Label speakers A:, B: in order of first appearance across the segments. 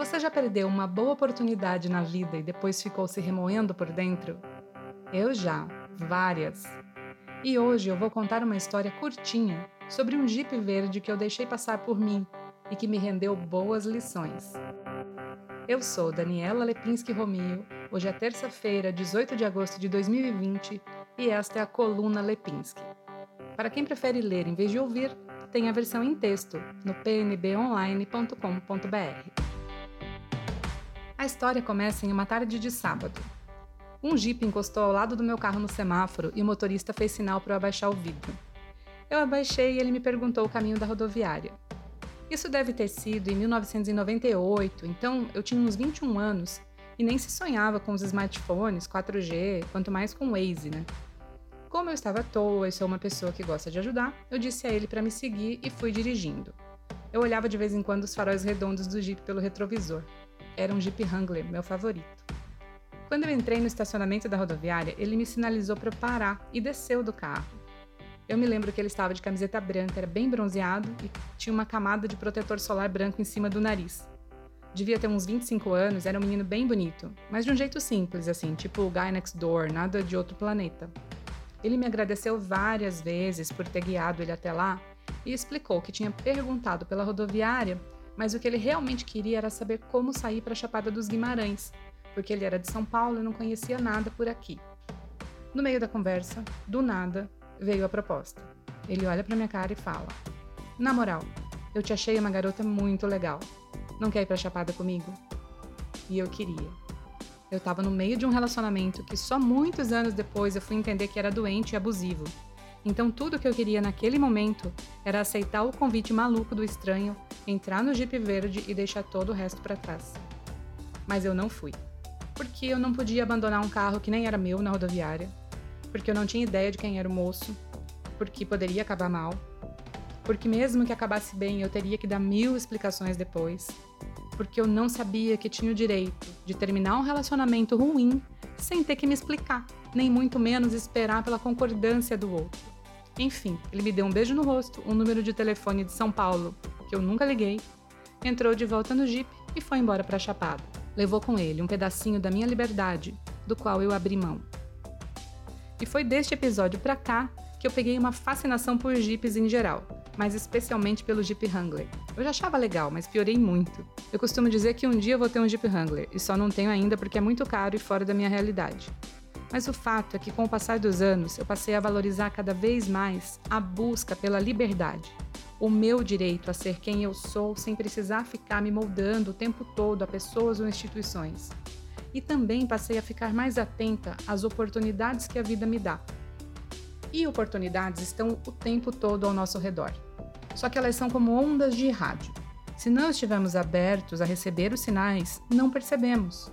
A: Você já perdeu uma boa oportunidade na vida e depois ficou se remoendo por dentro? Eu já, várias. E hoje eu vou contar uma história curtinha sobre um Jeep verde que eu deixei passar por mim e que me rendeu boas lições. Eu sou Daniela Lepinski Romio, hoje é terça-feira, 18 de agosto de 2020 e esta é a coluna Lepinski. Para quem prefere ler em vez de ouvir, tem a versão em texto no pnbonline.com.br. A história começa em uma tarde de sábado. Um jipe encostou ao lado do meu carro no semáforo e o motorista fez sinal para eu abaixar o vidro. Eu abaixei e ele me perguntou o caminho da rodoviária. Isso deve ter sido em 1998, então eu tinha uns 21 anos e nem se sonhava com os smartphones, 4G, quanto mais com Waze, né? Como eu estava à toa e sou uma pessoa que gosta de ajudar, eu disse a ele para me seguir e fui dirigindo. Eu olhava de vez em quando os faróis redondos do Jeep pelo retrovisor. Era um Jeep Wrangler, meu favorito. Quando eu entrei no estacionamento da rodoviária, ele me sinalizou para parar e desceu do carro. Eu me lembro que ele estava de camiseta branca, era bem bronzeado e tinha uma camada de protetor solar branco em cima do nariz. Devia ter uns 25 anos, era um menino bem bonito, mas de um jeito simples, assim, tipo o guy next door, nada de outro planeta. Ele me agradeceu várias vezes por ter guiado ele até lá e explicou que tinha perguntado pela rodoviária, mas o que ele realmente queria era saber como sair para a Chapada dos Guimarães, porque ele era de São Paulo e não conhecia nada por aqui. No meio da conversa, do nada, veio a proposta. Ele olha para minha cara e fala: Na moral, eu te achei uma garota muito legal. Não quer ir para a Chapada comigo? E eu queria. Eu estava no meio de um relacionamento que só muitos anos depois eu fui entender que era doente e abusivo. Então tudo que eu queria naquele momento era aceitar o convite maluco do estranho, entrar no Jeep verde e deixar todo o resto para trás. Mas eu não fui. Porque eu não podia abandonar um carro que nem era meu na rodoviária, porque eu não tinha ideia de quem era o moço, porque poderia acabar mal, porque mesmo que acabasse bem eu teria que dar mil explicações depois porque eu não sabia que tinha o direito de terminar um relacionamento ruim sem ter que me explicar, nem muito menos esperar pela concordância do outro. Enfim, ele me deu um beijo no rosto, um número de telefone de São Paulo, que eu nunca liguei, entrou de volta no Jeep e foi embora para Chapada. Levou com ele um pedacinho da minha liberdade, do qual eu abri mão. E foi deste episódio para cá que eu peguei uma fascinação por Jeeps em geral mas especialmente pelo Jeep Wrangler. Eu já achava legal, mas piorei muito. Eu costumo dizer que um dia eu vou ter um Jeep Wrangler, e só não tenho ainda porque é muito caro e fora da minha realidade. Mas o fato é que, com o passar dos anos, eu passei a valorizar cada vez mais a busca pela liberdade. O meu direito a ser quem eu sou sem precisar ficar me moldando o tempo todo a pessoas ou instituições. E também passei a ficar mais atenta às oportunidades que a vida me dá. E oportunidades estão o tempo todo ao nosso redor só que elas são como ondas de rádio. Se não estivermos abertos a receber os sinais, não percebemos.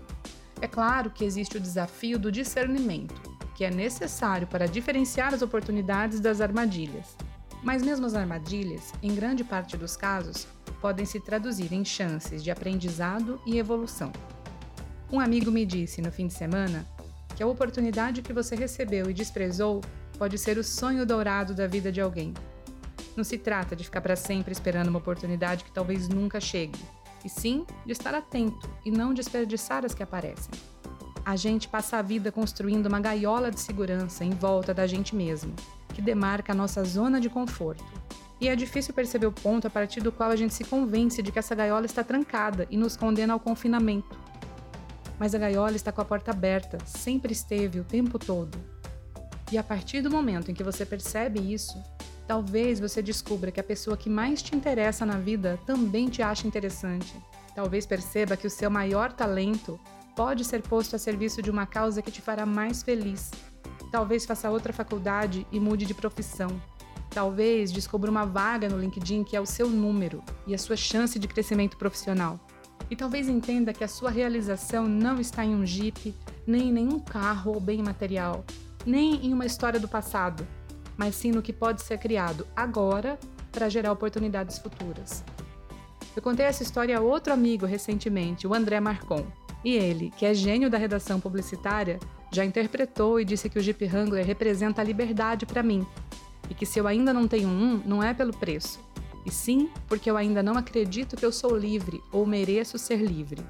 A: É claro que existe o desafio do discernimento, que é necessário para diferenciar as oportunidades das armadilhas. Mas mesmo as armadilhas, em grande parte dos casos, podem se traduzir em chances de aprendizado e evolução. Um amigo me disse no fim de semana que a oportunidade que você recebeu e desprezou pode ser o sonho dourado da vida de alguém não se trata de ficar para sempre esperando uma oportunidade que talvez nunca chegue, e sim de estar atento e não desperdiçar as que aparecem. A gente passa a vida construindo uma gaiola de segurança em volta da gente mesmo, que demarca a nossa zona de conforto. E é difícil perceber o ponto a partir do qual a gente se convence de que essa gaiola está trancada e nos condena ao confinamento. Mas a gaiola está com a porta aberta, sempre esteve o tempo todo. E a partir do momento em que você percebe isso, Talvez você descubra que a pessoa que mais te interessa na vida também te acha interessante. Talvez perceba que o seu maior talento pode ser posto a serviço de uma causa que te fará mais feliz. Talvez faça outra faculdade e mude de profissão. Talvez descubra uma vaga no LinkedIn que é o seu número e a sua chance de crescimento profissional. E talvez entenda que a sua realização não está em um Jeep, nem em nenhum carro ou bem material, nem em uma história do passado, mas sim no que pode ser criado agora para gerar oportunidades futuras. Eu contei essa história a outro amigo recentemente, o André Marcon, e ele, que é gênio da redação publicitária, já interpretou e disse que o Jeep Wrangler representa a liberdade para mim, e que se eu ainda não tenho um, não é pelo preço, e sim porque eu ainda não acredito que eu sou livre ou mereço ser livre.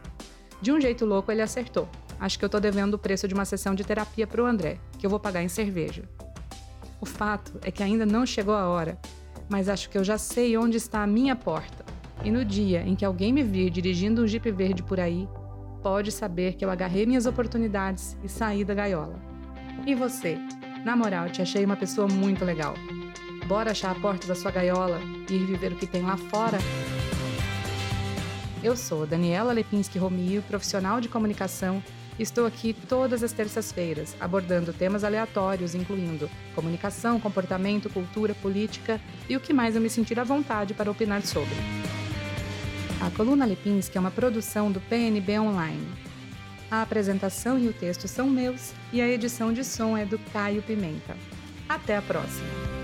A: De um jeito louco, ele acertou. Acho que eu tô devendo o preço de uma sessão de terapia pro André, que eu vou pagar em cerveja. O fato é que ainda não chegou a hora, mas acho que eu já sei onde está a minha porta. E no dia em que alguém me vir dirigindo um Jeep verde por aí, pode saber que eu agarrei minhas oportunidades e saí da gaiola. E você? Na moral, te achei uma pessoa muito legal. Bora achar a porta da sua gaiola e ir viver o que tem lá fora? Eu sou Daniela Lepinski Romio, profissional de comunicação, estou aqui todas as terças-feiras, abordando temas aleatórios, incluindo comunicação, comportamento, cultura, política e o que mais eu me sentir à vontade para opinar sobre. A Coluna Lipinski é uma produção do PNB Online. A apresentação e o texto são meus e a edição de som é do Caio Pimenta. Até a próxima!